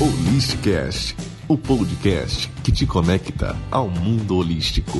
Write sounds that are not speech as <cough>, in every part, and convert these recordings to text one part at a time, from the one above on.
Holisticast, o podcast que te conecta ao mundo holístico.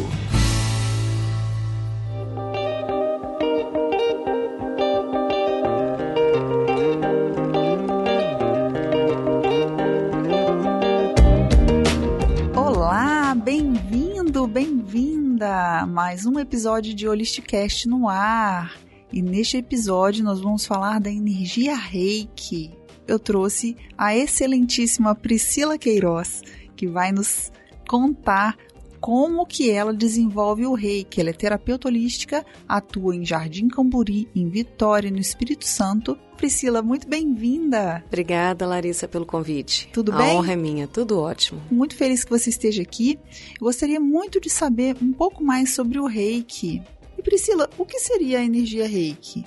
Olá, bem-vindo, bem-vinda! Mais um episódio de Holisticast no ar. E neste episódio nós vamos falar da energia Reiki. Eu trouxe a excelentíssima Priscila Queiroz, que vai nos contar como que ela desenvolve o reiki. Ela é terapeuta holística, atua em Jardim Camburi, em Vitória, no Espírito Santo. Priscila, muito bem-vinda. Obrigada, Larissa, pelo convite. Tudo A bem? honra é minha, tudo ótimo. Muito feliz que você esteja aqui. Eu gostaria muito de saber um pouco mais sobre o reiki. E Priscila, o que seria a energia reiki?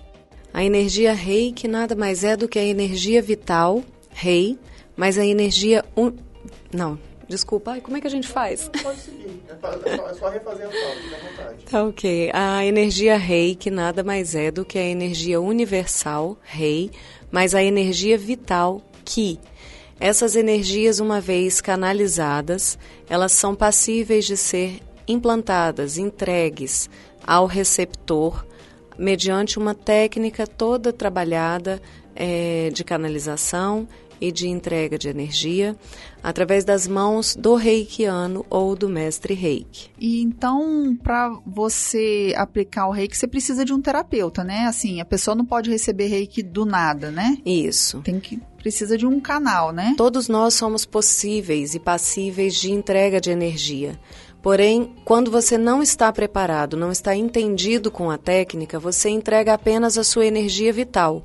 A energia reiki nada mais é do que a energia vital, rei, mas a energia... Un... Não, desculpa, ai, como é que a gente faz? Pode seguir. É só, é é refazer a fala, fica à vontade. Tá ok. A energia reiki nada mais é do que a energia universal, rei, mas a energia vital, ki. Essas energias, uma vez canalizadas, elas são passíveis de ser implantadas, entregues ao receptor mediante uma técnica toda trabalhada eh, de canalização e de entrega de energia através das mãos do reikiano ou do mestre reiki. E então, para você aplicar o reiki, você precisa de um terapeuta, né? Assim, a pessoa não pode receber reiki do nada, né? Isso. Tem que precisa de um canal, né? Todos nós somos possíveis e passíveis de entrega de energia. Porém, quando você não está preparado, não está entendido com a técnica, você entrega apenas a sua energia vital.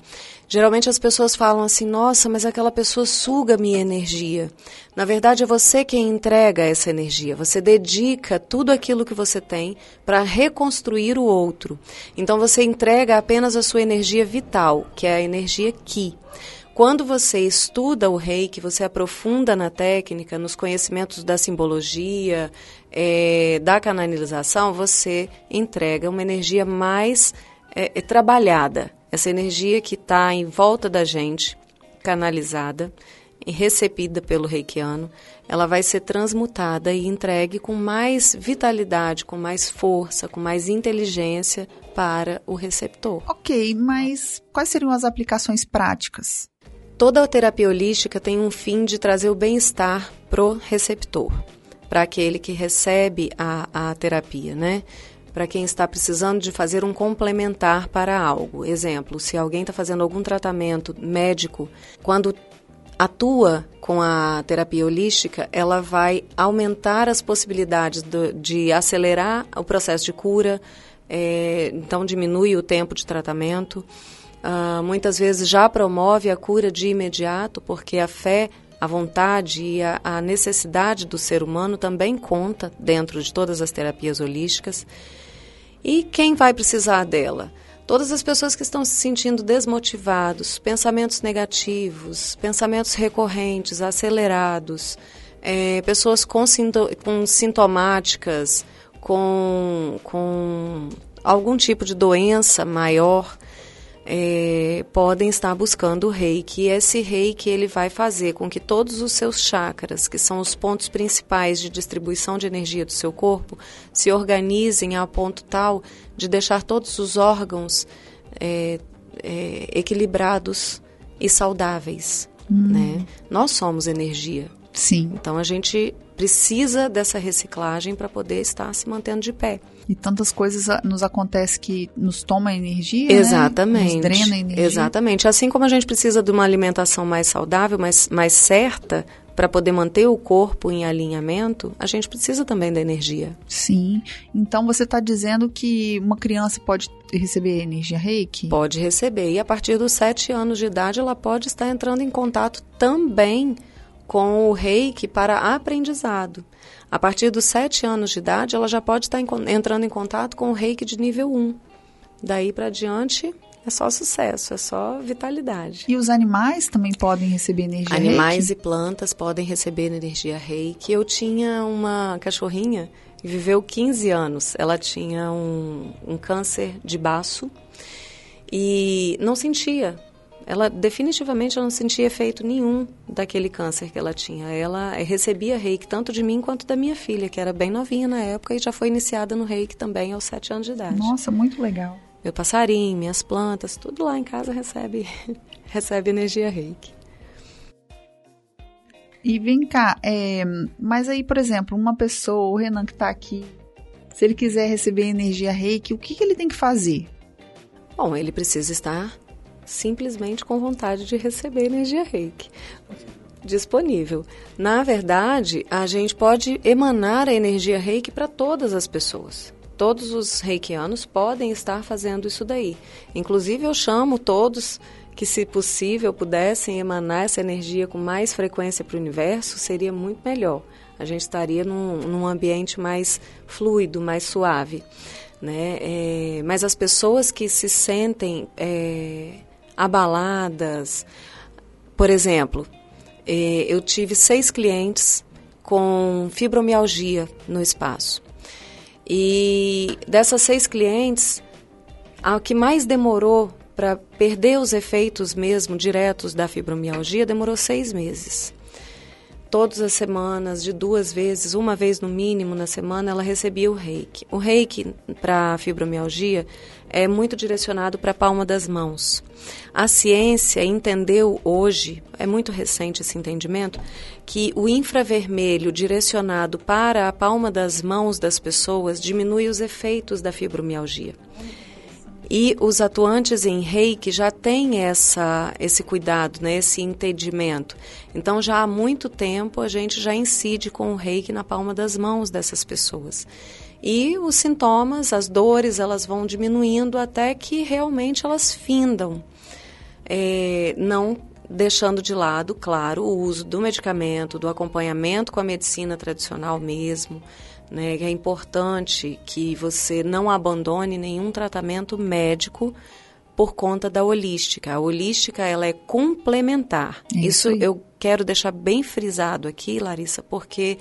Geralmente as pessoas falam assim: nossa, mas aquela pessoa suga minha energia. Na verdade, é você quem entrega essa energia. Você dedica tudo aquilo que você tem para reconstruir o outro. Então, você entrega apenas a sua energia vital, que é a energia Ki. Quando você estuda o reiki, você aprofunda na técnica, nos conhecimentos da simbologia, eh, da canalização, você entrega uma energia mais eh, trabalhada. Essa energia que está em volta da gente, canalizada e recebida pelo reikiano, ela vai ser transmutada e entregue com mais vitalidade, com mais força, com mais inteligência para o receptor. Ok, mas quais seriam as aplicações práticas? Toda a terapia holística tem um fim de trazer o bem-estar pro receptor, para aquele que recebe a, a terapia, né? Para quem está precisando de fazer um complementar para algo. Exemplo, se alguém está fazendo algum tratamento médico, quando atua com a terapia holística, ela vai aumentar as possibilidades do- de acelerar o processo de cura, eh, então diminui o tempo de tratamento. Ah, muitas vezes já promove a cura de imediato, porque a fé, a vontade e a, a necessidade do ser humano também conta dentro de todas as terapias holísticas. E quem vai precisar dela? Todas as pessoas que estão se sentindo desmotivados, pensamentos negativos, pensamentos recorrentes, acelerados, eh, pessoas com, com sintomáticas, com, com algum tipo de doença maior, eh, podem estar buscando o reiki. E esse reiki ele vai fazer com que todos os seus chakras, que são os pontos principais de distribuição de energia do seu corpo, se organizem a ponto tal de deixar todos os órgãos eh, eh, equilibrados e saudáveis. Né? Nós somos energia. Sim. Então a gente precisa dessa reciclagem para poder estar se mantendo de pé. E tantas coisas nos acontecem que nos toma energia, né? Exatamente. Nos drena energia. Exatamente. Assim como a gente precisa de uma alimentação mais saudável, mais, mais certa, para poder manter o corpo em alinhamento, a gente precisa também da energia. Sim. Então você está dizendo que uma criança pode receber energia reiki? Pode receber. E a partir dos sete anos de idade, ela pode estar entrando em contato também com o reiki para aprendizado. A partir dos sete anos de idade, ela já pode estar entrando em contato com o reiki de nível 1. Daí para diante, é só sucesso, é só vitalidade. E os animais também podem receber energia Animais reiki? e plantas podem receber energia reiki. Eu tinha uma cachorrinha que viveu 15 anos. Ela tinha um, um câncer de baço e não sentia Ela definitivamente não sentia efeito nenhum daquele câncer que ela tinha. Ela recebia reiki tanto de mim quanto da minha filha, que era bem novinha na época e já foi iniciada no reiki também aos sete anos de idade. Nossa, muito legal. Meu passarinho, minhas plantas, tudo lá em casa recebe, <laughs> recebe energia reiki. E vem cá, é, mas aí, por exemplo, uma pessoa, o Renan que está aqui, se ele quiser receber energia reiki, o que, que ele tem que fazer? Bom, ele precisa estar simplesmente com vontade de receber energia reiki disponível. Na verdade, a gente pode emanar a energia reiki para todas as pessoas. Todos os reikianos podem estar fazendo isso daí. Inclusive, eu chamo todos que, se possível, pudessem emanar essa energia com mais frequência para o universo, seria muito melhor. A gente estaria num, num ambiente mais fluido, mais suave. Né? É, mas as pessoas que se sentem é, abaladas, por exemplo, é, eu tive seis clientes com fibromialgia no espaço. E dessas seis clientes, a que mais demorou para perder os efeitos mesmo diretos da fibromialgia demorou seis meses. Todas as semanas, de duas vezes, uma vez no mínimo na semana, ela recebia o reiki. O reiki para fibromialgia é muito direcionado para a palma das mãos. A ciência entendeu hoje, é muito recente esse entendimento, que o infravermelho direcionado para a palma das mãos das pessoas diminui os efeitos da fibromialgia. E os atuantes em reiki já têm essa, esse cuidado, né, esse entendimento. Então, já há muito tempo, a gente já incide com o reiki na palma das mãos dessas pessoas. E os sintomas, as dores, elas vão diminuindo até que realmente elas findam. É, não deixando de lado, claro, o uso do medicamento, do acompanhamento com a medicina tradicional mesmo, né? É importante que você não abandone nenhum tratamento médico por conta da holística. A holística ela é complementar. Isso, Isso eu quero deixar bem frisado aqui, Larissa, porque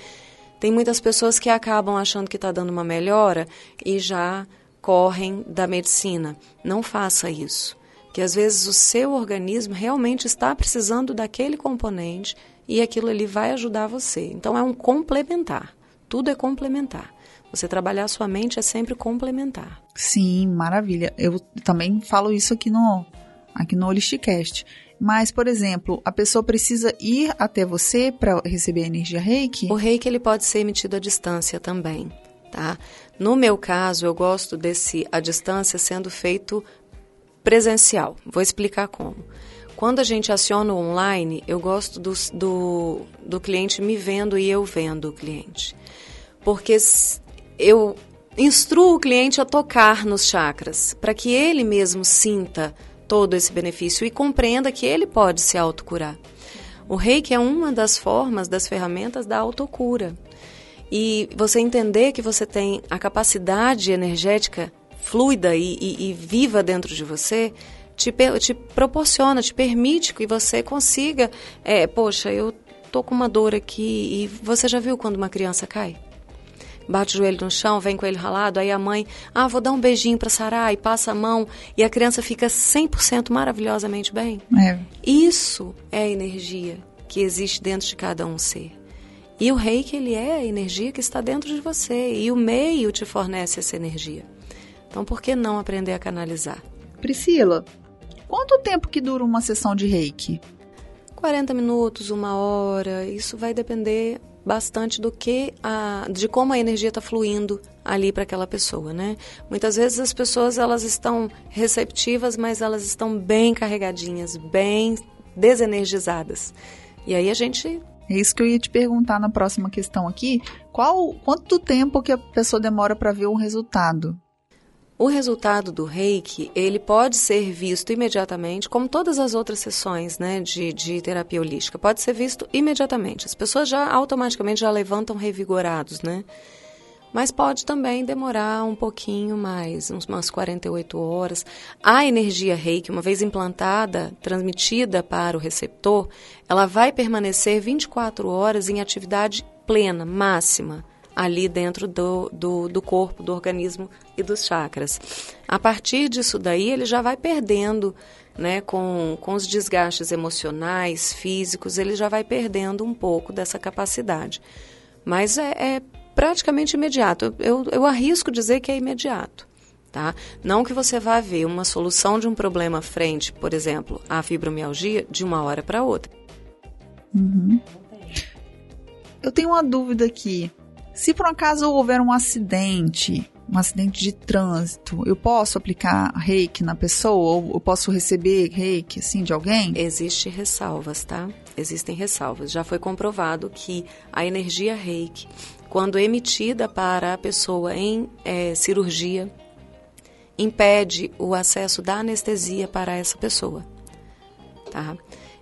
tem muitas pessoas que acabam achando que está dando uma melhora e já correm da medicina. Não faça isso. Que às vezes o seu organismo realmente está precisando daquele componente e aquilo ali vai ajudar você. Então é um complementar. Tudo é complementar. Você trabalhar a sua mente é sempre complementar. Sim, maravilha. Eu também falo isso aqui no aqui no Holisticast. Mas, por exemplo, a pessoa precisa ir até você para receber a energia Reiki? O Reiki ele pode ser emitido à distância também, tá? No meu caso, eu gosto desse à distância sendo feito presencial. Vou explicar como. Quando a gente aciona o online, eu gosto do, do, do cliente me vendo e eu vendo o cliente porque eu instruo o cliente a tocar nos chakras, para que ele mesmo sinta todo esse benefício e compreenda que ele pode se autocurar. O reiki é uma das formas, das ferramentas da autocura. E você entender que você tem a capacidade energética fluida e, e, e viva dentro de você, te, te, proporciona, te permite que você consiga. É, poxa, eu tô com uma dor aqui e você já viu quando uma criança cai? Bate o joelho no chão, vem com ele ralado, aí a mãe, ah, vou dar um beijinho para sarar e passa a mão e a criança fica 100% maravilhosamente bem. É. Isso é a energia que existe dentro de cada um ser. E o reiki, ele é a energia que está dentro de você e o meio te fornece essa energia. Então, por que não aprender a canalizar? Priscila, quanto tempo que dura uma sessão de reiki? 40 minutos, uma hora, isso vai depender bastante do que a, de como a energia está fluindo ali para aquela pessoa, né? Muitas vezes as pessoas elas estão receptivas, mas elas estão bem carregadinhas, bem desenergizadas. E aí a gente é isso que eu ia te perguntar na próxima questão aqui. Qual quanto tempo que a pessoa demora para ver o resultado? O resultado do reiki, ele pode ser visto imediatamente, como todas as outras sessões né, de, de terapia holística, pode ser visto imediatamente. As pessoas já automaticamente já levantam revigorados, né? Mas pode também demorar um pouquinho mais, umas 48 horas. A energia reiki, uma vez implantada, transmitida para o receptor, ela vai permanecer 24 horas em atividade plena, máxima ali dentro do, do, do, corpo, do organismo e dos chakras. A partir disso daí, ele já vai perdendo né, com, com os desgastes emocionais, físicos, ele já vai perdendo um pouco dessa capacidade. Mas é, é praticamente imediato. Eu, eu arrisco dizer que é imediato. Tá? Não que você vá ver uma solução de um problema frente, por exemplo, a fibromialgia, de uma hora para outra. Uhum. Eu tenho uma dúvida aqui. Se por um acaso houver um acidente, um acidente de trânsito, eu posso aplicar reiki na pessoa? Ou eu posso receber reiki, assim, de alguém? Existem ressalvas, tá? Existem ressalvas. Já foi comprovado que a energia reiki, quando emitida para a pessoa em é, cirurgia, impede o acesso da anestesia para essa pessoa, tá?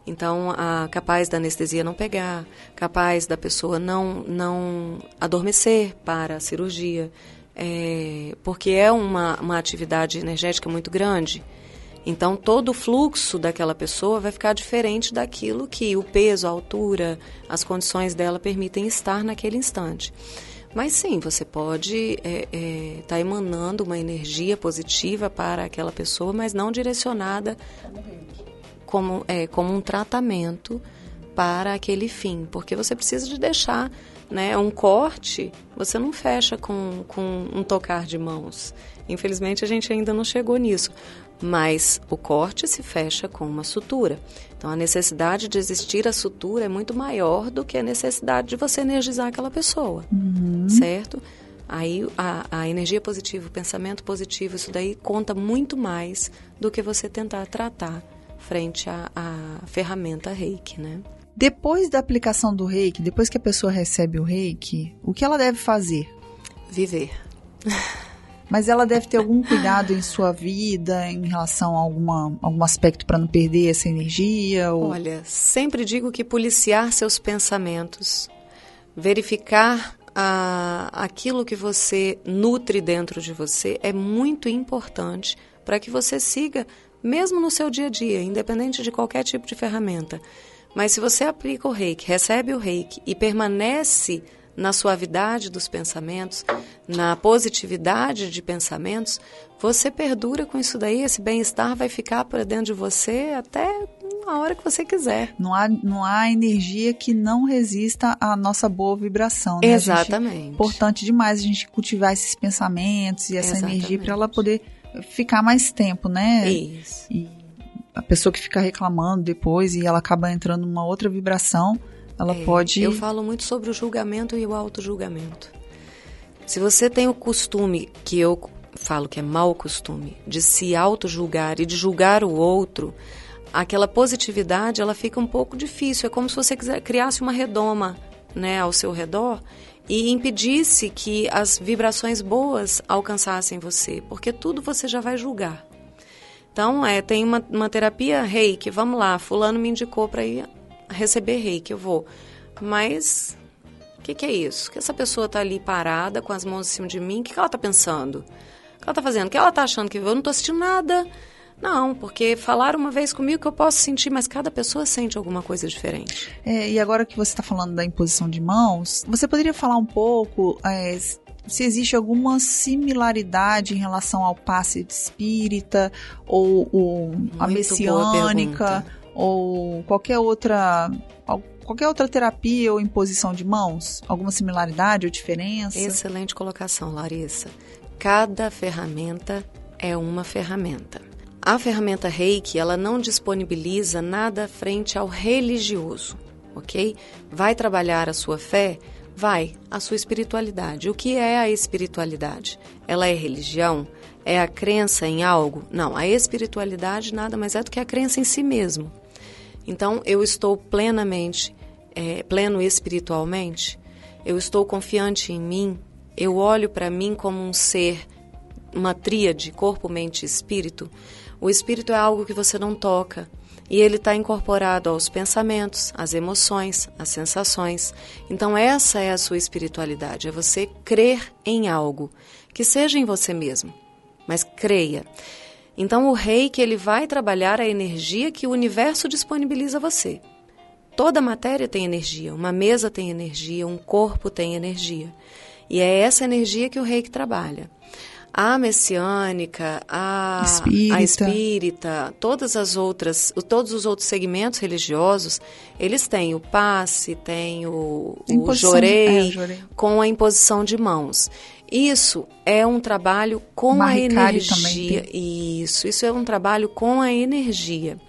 Então, a, capaz da anestesia não pegar, capaz da pessoa não, não adormecer para a cirurgia, é, porque é uma, uma atividade energética muito grande. Então, todo o fluxo daquela pessoa vai ficar diferente daquilo que o peso, a altura, as condições dela permitem estar naquele instante. Mas sim, você pode estar é, é, tá emanando uma energia positiva para aquela pessoa, mas não direcionada como, é, como um tratamento para aquele fim, porque você precisa de deixar né? Um corte, você não fecha com, com um tocar de mãos. Infelizmente, a gente ainda não chegou nisso. Mas o corte se fecha com uma sutura. Então, a necessidade de existir a sutura é muito maior do que a necessidade de você energizar aquela pessoa, uhum. certo? Aí a, a, energia positiva, o pensamento positivo, isso daí conta muito mais do que você tentar tratar frente à, à ferramenta reiki, né? Depois da aplicação do reiki, depois que a pessoa recebe o reiki, o que ela deve fazer? Viver. Mas ela deve ter algum cuidado em sua vida em relação a alguma, algum aspecto para não perder essa energia? Ou... Olha, sempre digo que policiar seus pensamentos, verificar a, aquilo que você nutre dentro de você é muito importante para que você siga, mesmo no seu dia a dia, independente de qualquer tipo de ferramenta. Mas se você aplica o reiki, recebe o reiki e permanece na suavidade dos pensamentos, na positividade de pensamentos, você perdura com isso daí, esse bem-estar vai ficar para dentro de você até a hora que você quiser. Não há, não há energia que não resista à nossa boa vibração. Né? Exatamente. Gente, importante demais a gente cultivar esses pensamentos e essa Exatamente. energia para ela poder ficar mais tempo, né? Isso. E a pessoa que fica reclamando depois e ela acaba entrando numa outra vibração, ela é, pode. Eu falo muito sobre o julgamento e o auto-julgamento. Se você tem o costume, que eu falo que é mau costume, de se auto-julgar e de julgar o outro, aquela positividade ela fica um pouco difícil. É como se você quiser, criasse uma redoma né, ao seu redor e impedisse que as vibrações boas alcançassem você, porque tudo você já vai julgar. Então, é, tem uma, uma terapia reiki, vamos lá, fulano me indicou para ir receber reiki, eu vou. Mas, o que, que, é isso? Que essa pessoa está ali parada, com as mãos em cima de mim, o que, que ela está pensando? O que ela está fazendo? O que ela está achando que eu não estou assistindo nada? Não, porque falaram uma vez comigo que eu posso sentir, mas cada pessoa sente alguma coisa diferente. É, e agora que você está falando da imposição de mãos, você poderia falar um pouco é, se existe alguma similaridade em relação ao passe de espírita ou, ou a messiânica ou qualquer outra qualquer outra terapia ou imposição de mãos? Alguma similaridade ou diferença? Excelente colocação, Larissa. Cada ferramenta é uma ferramenta. A ferramenta Reiki, ela não disponibiliza nada frente ao religioso, ok? Vai trabalhar a sua fé vai a sua espiritualidade. O que é a espiritualidade? Ela é religião? É a crença em algo? Não, a espiritualidade nada mais é do que a crença em si mesmo. Então, eu estou plenamente, é, pleno espiritualmente, eu estou confiante em mim, eu olho para mim como um ser, uma tríade, corpo, mente e espírito. O espírito é algo que você não toca, e ele está incorporado aos pensamentos, às emoções, às sensações. Então, essa é a sua espiritualidade: é você crer em algo, que seja em você mesmo, mas creia. Então, o rei que ele vai trabalhar a energia que o universo disponibiliza a você. Toda matéria tem energia, uma mesa tem energia, um corpo tem energia. E é essa energia que o rei que trabalha. A messiânica, a espírita. a espírita, todas as outras, todos os outros segmentos religiosos, eles têm o passe, tem o, o jorei, é, jorei, com a imposição de mãos. Isso é um trabalho com Maricari a energia. também Isso, isso é um trabalho com a energia.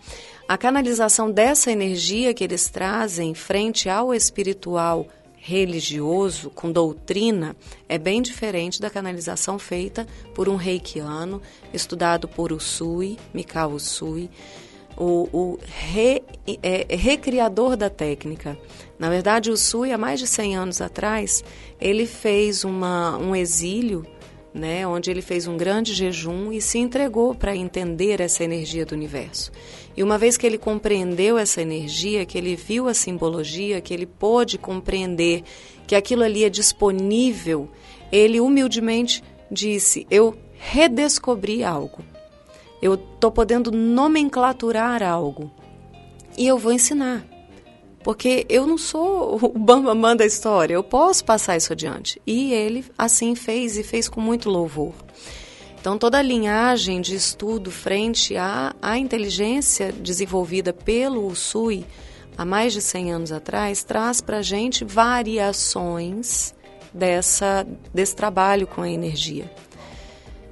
A canalização dessa energia que eles trazem frente ao espiritual religioso, com doutrina, é bem diferente da canalização feita por um reikiano, estudado por Usui, Mikao Usui, o, o re, é, recriador da técnica. Na verdade, Usui, há mais de 100 anos atrás, ele fez uma, um exílio, né, onde ele fez um grande jejum e se entregou para entender essa energia do universo. E uma vez que ele compreendeu essa energia, que ele viu a simbologia, que ele pôde compreender que aquilo ali é disponível, ele humildemente disse: Eu redescobri algo. Eu estou podendo nomenclaturar algo. E eu vou ensinar. Porque eu não sou o <laughs> bambamã da história, eu posso passar isso adiante. E ele assim fez e fez com muito louvor. Então, toda a linhagem de estudo frente à, à inteligência desenvolvida pelo USUI há mais de 100 anos atrás traz para a gente variações dessa, desse trabalho com a energia.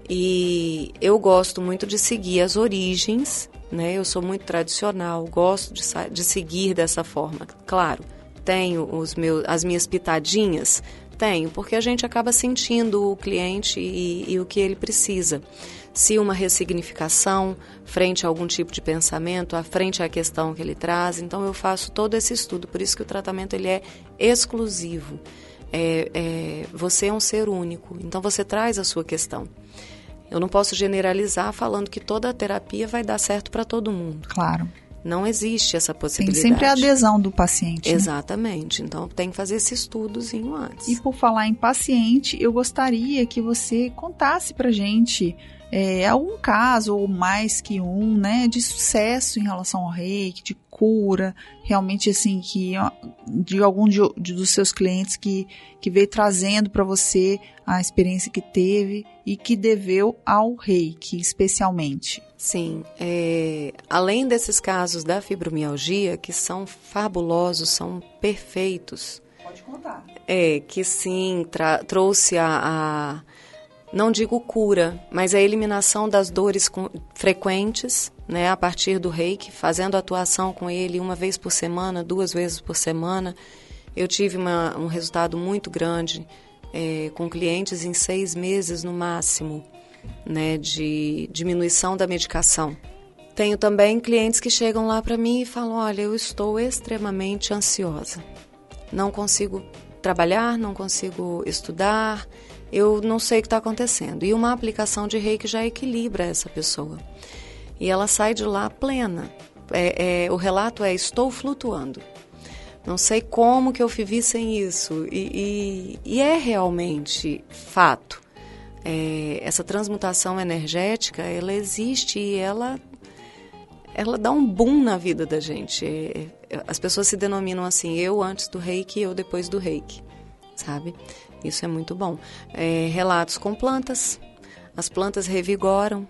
E eu gosto muito de seguir as origens, né? eu sou muito tradicional, gosto de, de seguir dessa forma. Claro, tenho os meus, as minhas pitadinhas tenho, porque a gente acaba sentindo o cliente e, e o que ele precisa. Se uma ressignificação frente a algum tipo de pensamento, à frente à questão que ele traz, então eu faço todo esse estudo. Por isso que o tratamento ele é exclusivo. É, é, você é um ser único, então você traz a sua questão. Eu não posso generalizar falando que toda a terapia vai dar certo para todo mundo. Claro. Não existe essa possibilidade. Tem sempre a adesão do paciente. Né? Exatamente. Então tem que fazer esse estudozinho antes. E por falar em paciente, eu gostaria que você contasse pra gente é, algum caso, ou mais que um, né, de sucesso em relação ao reiki, de cura, realmente assim, que de algum de, de, dos seus clientes que, que veio trazendo para você a experiência que teve e que deveu ao reiki, especialmente. Sim, é, além desses casos da fibromialgia, que são fabulosos, são perfeitos. Pode contar. É, que sim, trouxe a, a, não digo cura, mas a eliminação das dores frequentes, né, a partir do reiki, fazendo atuação com ele uma vez por semana, duas vezes por semana. Eu tive uma, um resultado muito grande é, com clientes em seis meses no máximo né, de diminuição da medicação. Tenho também clientes que chegam lá para mim e falam: Olha, eu estou extremamente ansiosa. Não consigo trabalhar, não consigo estudar, eu não sei o que está acontecendo. E uma aplicação de reiki já equilibra essa pessoa. E ela sai de lá plena. É, é, o relato é: Estou flutuando. Não sei como que eu vivi sem isso. E, e, e é realmente fato é, essa transmutação energética, ela existe e ela, ela dá um boom na vida da gente. É, é, as pessoas se denominam assim, eu antes do reiki, eu depois do reiki, sabe? Isso é muito bom. É, relatos com plantas, as plantas revigoram,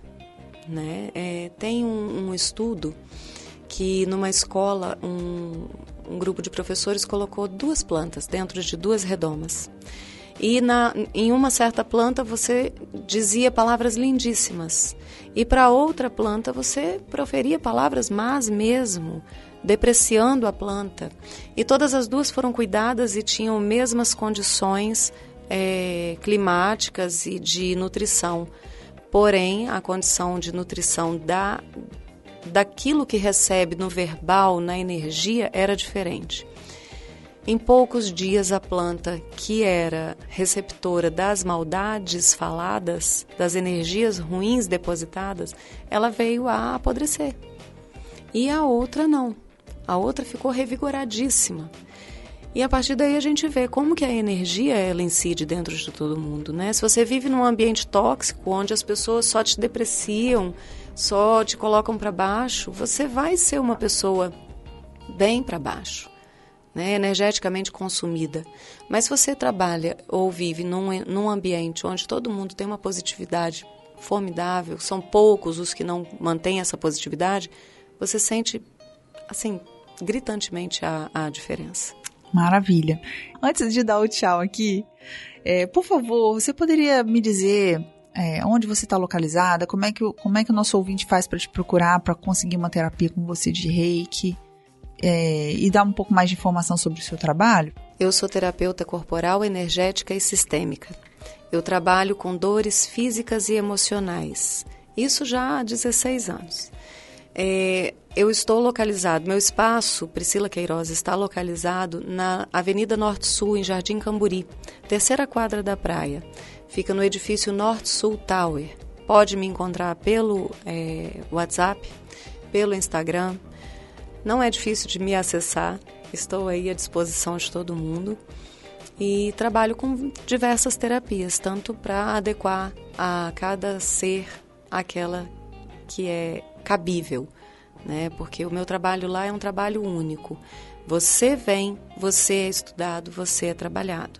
né? É, tem um, um, estudo que numa escola um, um grupo de professores colocou duas plantas dentro de duas redomas e na, em uma certa planta você dizia palavras lindíssimas e para outra planta você proferia palavras más mesmo, depreciando a planta. E todas as duas foram cuidadas e tinham mesmas condições é, climáticas e de nutrição. Porém, a condição de nutrição da, daquilo que recebe no verbal, na energia, era diferente. Em poucos dias, a planta, que era receptora das maldades faladas, das energias ruins depositadas, ela veio a apodrecer. E a outra não. A outra ficou revigoradíssima. E a partir daí a gente vê como que a energia ela incide dentro de todo mundo, né? Se você vive num ambiente tóxico onde as pessoas só te depreciam, só te colocam para baixo, você vai ser uma pessoa bem para baixo. né, energeticamente consumida. Mas se você trabalha ou vive num, num ambiente onde todo mundo tem uma positividade formidável, são poucos os que não mantêm essa positividade, você sente, assim, gritantemente a, a diferença. Maravilha. Antes de dar o tchau aqui, é, por favor, você poderia me dizer é, onde você está localizada? Como é, que, como é que o nosso ouvinte faz para te procurar, para conseguir uma terapia com você de reiki? É, e dar um pouco mais de informação sobre o seu trabalho? Eu sou terapeuta corporal, energética e sistêmica. Eu trabalho com dores físicas e emocionais. Isso já há 16 anos. É, eu estou localizado, meu espaço, Priscila Queiroz, está localizado na Avenida Norte Sul, em Jardim Camburi, terceira quadra da praia. Fica no edifício Norte Sul Tower. Pode me encontrar pelo é, WhatsApp, pelo Instagram. Não é difícil de me acessar, estou aí à disposição de todo mundo. E trabalho com diversas terapias, tanto para adequar a cada ser aquela que é cabível, né? Porque o meu trabalho lá é um trabalho único. Você vem, você é estudado, você é trabalhado.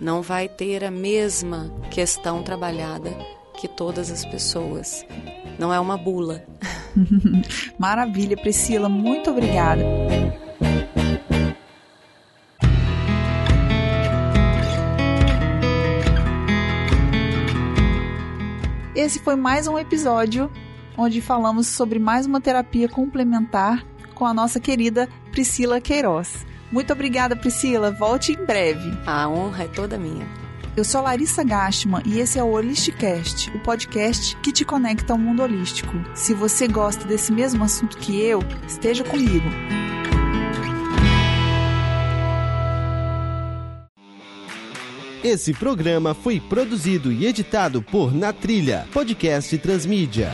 Não vai ter a mesma questão trabalhada que todas as pessoas. Não é uma bula. <laughs> Maravilha, Priscila, muito obrigada. Esse foi mais um episódio onde falamos sobre mais uma terapia complementar com a nossa querida Priscila Queiroz. Muito obrigada, Priscila. Volte em breve. A honra é toda minha. Eu sou Larissa Gastman e esse é o Holisticast, o podcast que te conecta ao mundo holístico. Se você gosta desse mesmo assunto que eu, esteja comigo. Esse programa foi produzido e editado por Na Trilha, podcast Transmídia.